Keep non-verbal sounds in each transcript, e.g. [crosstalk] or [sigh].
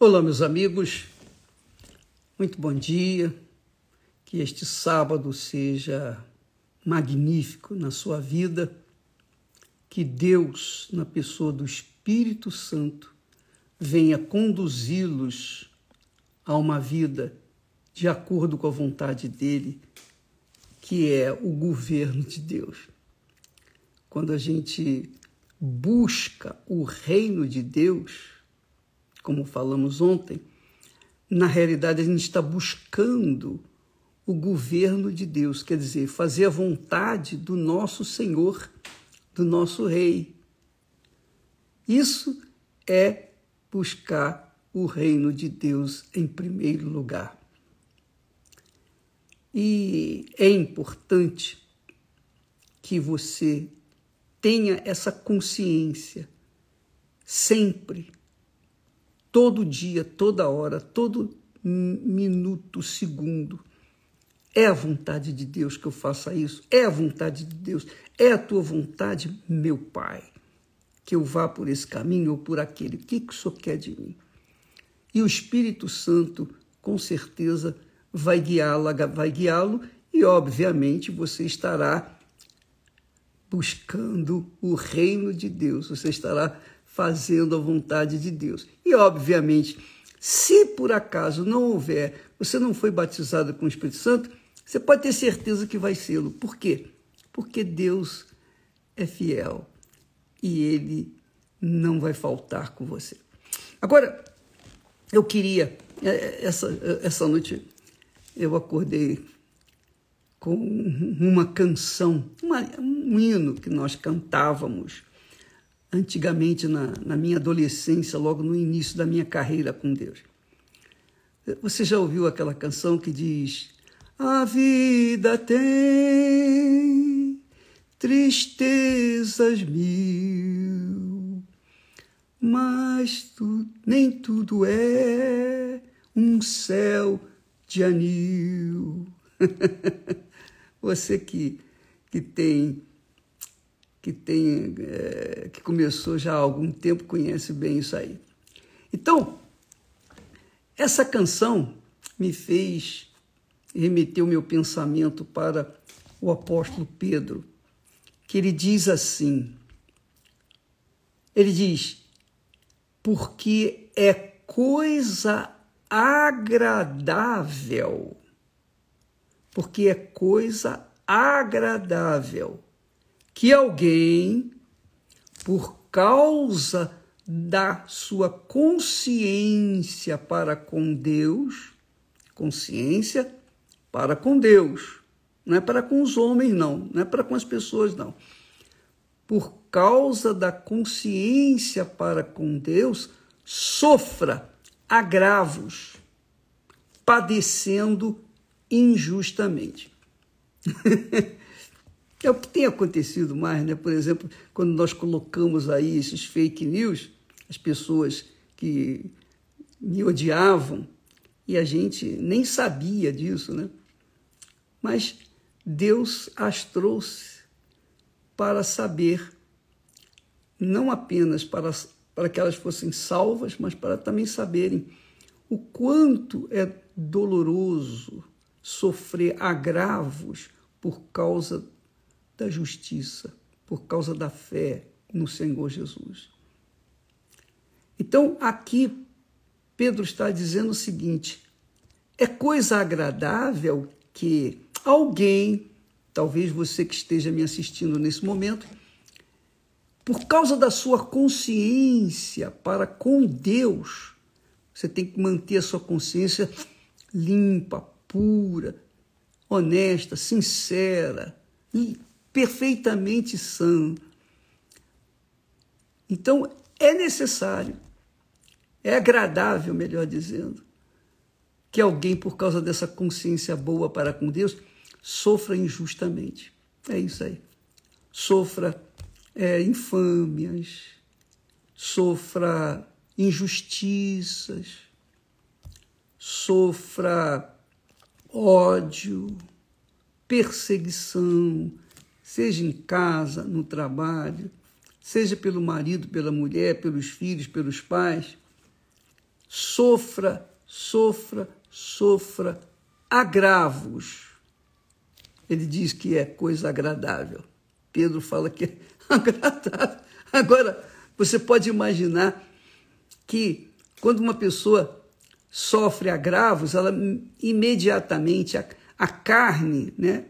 Olá, meus amigos, muito bom dia. Que este sábado seja magnífico na sua vida. Que Deus, na pessoa do Espírito Santo, venha conduzi-los a uma vida de acordo com a vontade dele, que é o governo de Deus. Quando a gente busca o reino de Deus, como falamos ontem, na realidade a gente está buscando o governo de Deus, quer dizer, fazer a vontade do nosso Senhor, do nosso Rei. Isso é buscar o reino de Deus em primeiro lugar. E é importante que você tenha essa consciência sempre todo dia, toda hora, todo minuto, segundo. É a vontade de Deus que eu faça isso? É a vontade de Deus? É a tua vontade, meu Pai, que eu vá por esse caminho ou por aquele? O que, que o Senhor quer de mim? E o Espírito Santo, com certeza, vai guiá-lo, vai guiá-lo e, obviamente, você estará buscando o reino de Deus, você estará fazendo a vontade de Deus. E, obviamente, se por acaso não houver, você não foi batizado com o Espírito Santo, você pode ter certeza que vai sê-lo. Por quê? Porque Deus é fiel e ele não vai faltar com você. Agora, eu queria, é, essa, essa noite eu acordei com uma canção, uma, um hino que nós cantávamos antigamente na, na minha adolescência, logo no início da minha carreira com Deus. Você já ouviu aquela canção que diz: A vida tem tristezas mil, mas tu, nem tudo é um céu de anil. [laughs] Você que, que tem que tem é, que começou já há algum tempo conhece bem isso aí. Então, essa canção me fez remeter o meu pensamento para o apóstolo Pedro, que ele diz assim: ele diz, porque é coisa agradável, porque é coisa agradável que alguém, por causa da sua consciência para com Deus, consciência para com Deus, não é para com os homens, não, não é para com as pessoas, não. Por causa da consciência para com Deus, sofra agravos, padecendo injustamente. [laughs] É o que tem acontecido mais, né? Por exemplo, quando nós colocamos aí esses fake news, as pessoas que me odiavam e a gente nem sabia disso, né? Mas Deus as trouxe para saber, não apenas para, para que elas fossem salvas, mas para também saberem o quanto é doloroso sofrer agravos por causa da justiça, por causa da fé no Senhor Jesus. Então, aqui, Pedro está dizendo o seguinte: é coisa agradável que alguém, talvez você que esteja me assistindo nesse momento, por causa da sua consciência para com Deus, você tem que manter a sua consciência limpa, pura, honesta, sincera, perfeitamente sã. Então, é necessário, é agradável, melhor dizendo, que alguém, por causa dessa consciência boa para com Deus, sofra injustamente. É isso aí. Sofra é, infâmias, sofra injustiças, sofra ódio, perseguição, seja em casa, no trabalho, seja pelo marido, pela mulher, pelos filhos, pelos pais. sofra, sofra, sofra agravos. Ele diz que é coisa agradável. Pedro fala que é [laughs] agradável. Agora, você pode imaginar que quando uma pessoa sofre agravos, ela imediatamente, a, a carne, né,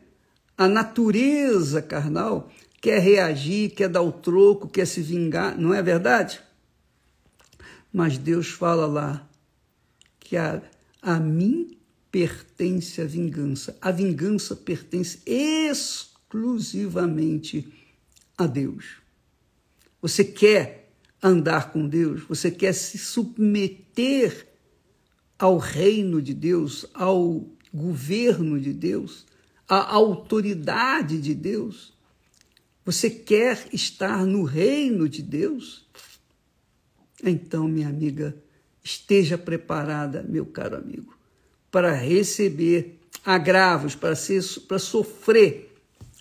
a natureza carnal, quer reagir, quer dar o troco, quer se vingar, não é verdade? Mas Deus fala lá que a, a mim pertence a vingança. A vingança pertence exclusivamente a Deus. Você quer andar com Deus? Você quer se submeter ao reino de Deus, ao governo de Deus, à autoridade de Deus? Você quer estar no reino de Deus? Então, minha amiga, esteja preparada, meu caro amigo, para receber agravos, para, ser, para sofrer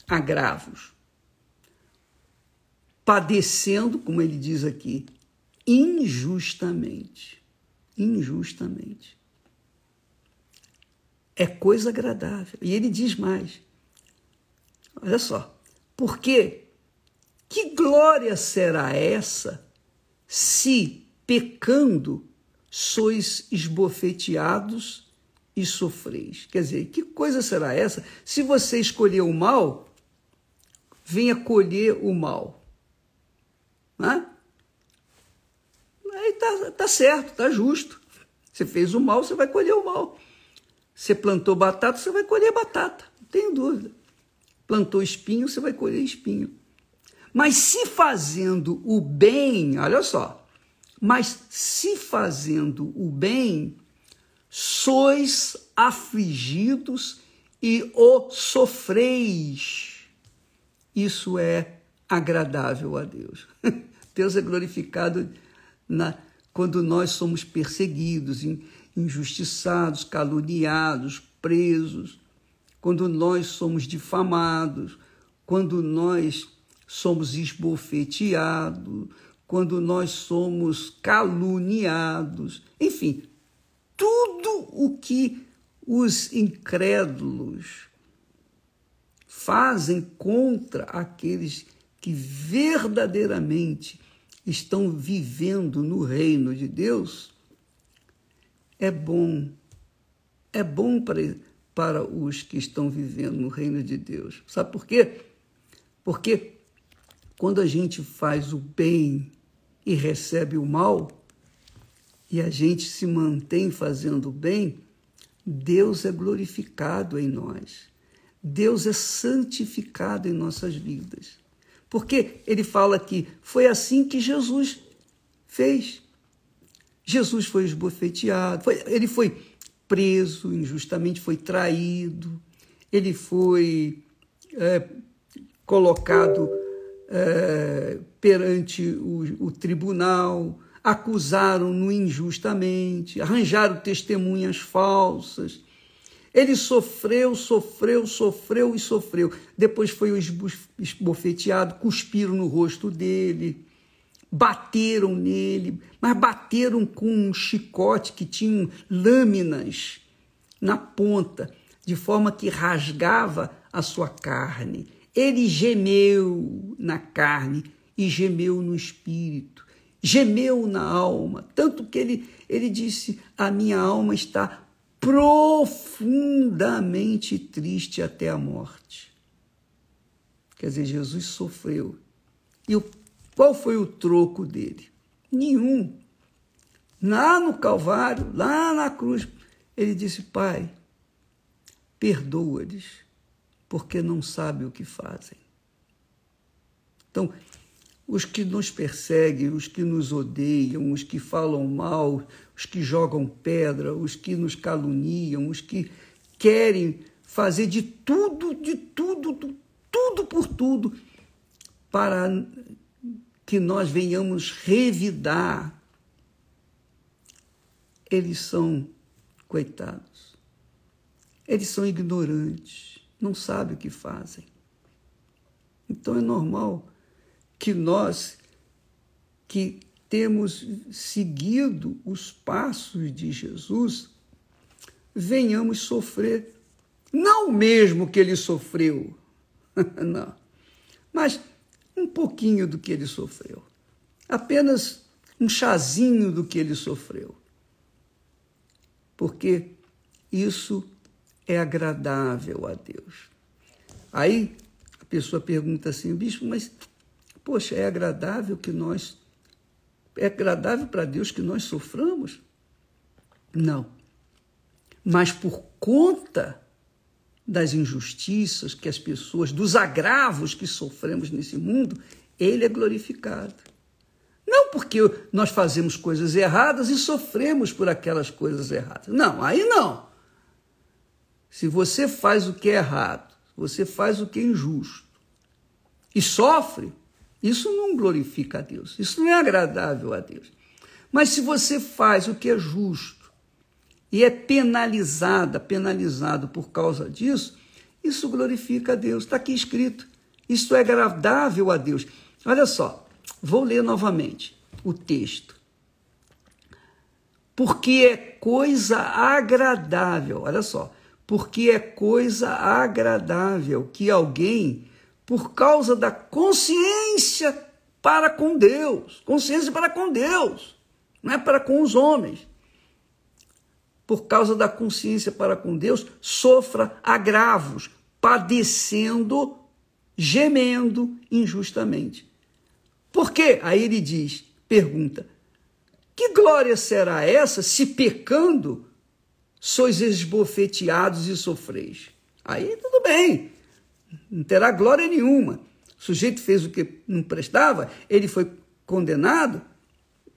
agravos. Padecendo, como ele diz aqui, injustamente. Injustamente. É coisa agradável. E ele diz mais. Olha só. Porque que glória será essa se, pecando, sois esbofeteados e sofreis? Quer dizer, que coisa será essa se você escolher o mal, venha colher o mal? Né? Aí tá, tá certo, tá justo. Você fez o mal, você vai colher o mal. Você plantou batata, você vai colher batata, não tenho dúvida plantou espinho, você vai colher espinho. Mas se fazendo o bem, olha só, mas se fazendo o bem, sois afligidos e o sofreis. Isso é agradável a Deus. [laughs] Deus é glorificado na, quando nós somos perseguidos, injustiçados, caluniados, presos. Quando nós somos difamados, quando nós somos esbofeteados, quando nós somos caluniados, enfim, tudo o que os incrédulos fazem contra aqueles que verdadeiramente estão vivendo no reino de Deus, é bom. É bom para para os que estão vivendo no reino de Deus. Sabe por quê? Porque quando a gente faz o bem e recebe o mal, e a gente se mantém fazendo o bem, Deus é glorificado em nós. Deus é santificado em nossas vidas. Porque ele fala que foi assim que Jesus fez. Jesus foi esbofeteado, foi, ele foi preso injustamente, foi traído, ele foi é, colocado é, perante o, o tribunal, acusaram-no injustamente, arranjaram testemunhas falsas. Ele sofreu, sofreu, sofreu e sofreu. Depois foi esbofeteado, cuspiram no rosto dele, bateram nele, mas bateram com um chicote que tinha lâminas na ponta, de forma que rasgava a sua carne. Ele gemeu na carne e gemeu no espírito, gemeu na alma, tanto que ele, ele disse: A minha alma está profundamente triste até a morte. Quer dizer, Jesus sofreu. E o qual foi o troco dele? Nenhum. Lá no Calvário, lá na cruz, ele disse: Pai, perdoa-lhes, porque não sabem o que fazem. Então, os que nos perseguem, os que nos odeiam, os que falam mal, os que jogam pedra, os que nos caluniam, os que querem fazer de tudo, de tudo, tudo por tudo para que nós venhamos revidar. Eles são coitados. Eles são ignorantes, não sabem o que fazem. Então é normal que nós, que temos seguido os passos de Jesus, venhamos sofrer não o mesmo que ele sofreu, [laughs] não, mas um pouquinho do que ele sofreu, apenas um chazinho do que ele sofreu, porque isso é agradável a Deus. Aí a pessoa pergunta assim, bispo, mas poxa, é agradável que nós é agradável para Deus que nós soframos? Não. Mas por conta das injustiças que as pessoas, dos agravos que sofremos nesse mundo, ele é glorificado. Não porque nós fazemos coisas erradas e sofremos por aquelas coisas erradas. Não, aí não. Se você faz o que é errado, você faz o que é injusto e sofre, isso não glorifica a Deus, isso não é agradável a Deus. Mas se você faz o que é justo e é penalizada, penalizado por causa disso, isso glorifica a Deus. Está aqui escrito. Isso é agradável a Deus. Olha só, vou ler novamente o texto. Porque é coisa agradável, olha só, porque é coisa agradável que alguém por causa da consciência para com Deus. Consciência para com Deus, não é para com os homens. Por causa da consciência para com Deus, sofra agravos, padecendo, gemendo injustamente. Por quê? Aí ele diz, pergunta: que glória será essa se pecando sois esbofeteados e sofreis? Aí tudo bem, não terá glória nenhuma. O sujeito fez o que não prestava, ele foi condenado.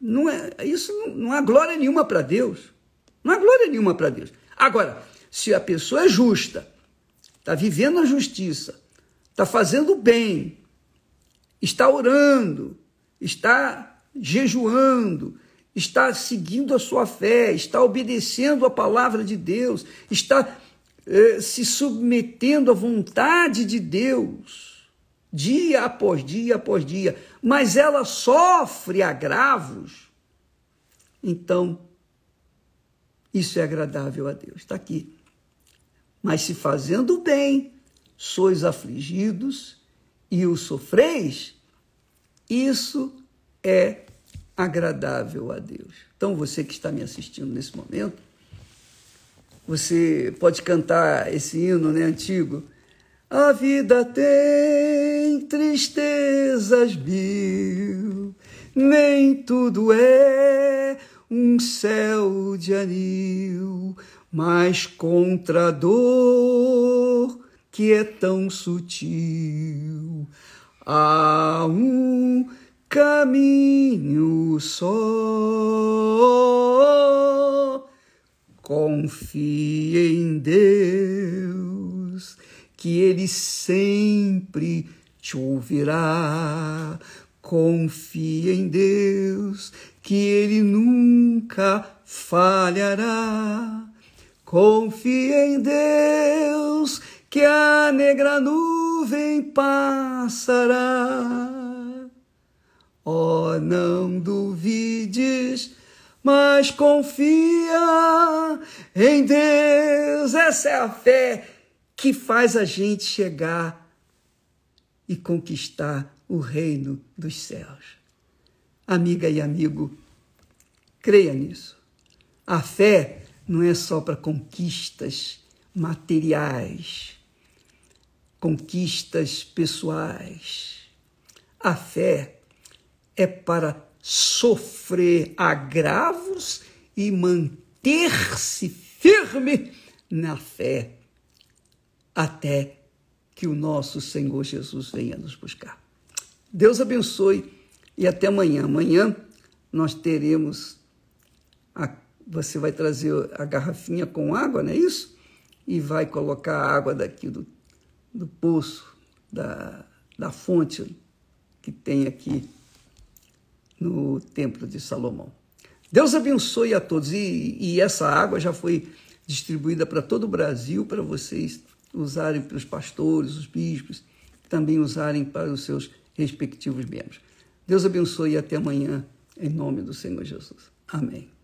Não é, isso não, não há glória nenhuma para Deus. Não há glória nenhuma para Deus. Agora, se a pessoa é justa, está vivendo a justiça, está fazendo bem, está orando, está jejuando, está seguindo a sua fé, está obedecendo a palavra de Deus, está eh, se submetendo à vontade de Deus, dia após dia após dia, mas ela sofre agravos, então isso é agradável a Deus. Está aqui. Mas se fazendo bem, sois afligidos e o sofreis, isso é agradável a Deus. Então, você que está me assistindo nesse momento, você pode cantar esse hino né, antigo. A vida tem tristezas mil, nem tudo é um céu de anil, mas contra a dor que é tão sutil, há um caminho só Confie em Deus, que Ele sempre te ouvirá. Confie em Deus, que Ele nunca falhará. Confie em Deus, que a negra nuvem passará. Oh, não duvides mas confia em Deus. Essa é a fé que faz a gente chegar e conquistar o reino dos céus. Amiga e amigo, creia nisso. A fé não é só para conquistas materiais, conquistas pessoais. A fé é para sofrer agravos e manter-se firme na fé até que o nosso Senhor Jesus venha nos buscar. Deus abençoe e até amanhã. Amanhã nós teremos, a, você vai trazer a garrafinha com água, não é isso? E vai colocar a água daqui do, do poço, da, da fonte que tem aqui no Templo de Salomão. Deus abençoe a todos. E, e essa água já foi distribuída para todo o Brasil, para vocês usarem para os pastores, os bispos, também usarem para os seus respectivos membros. Deus abençoe e até amanhã, Em nome do Senhor Jesus. Amém.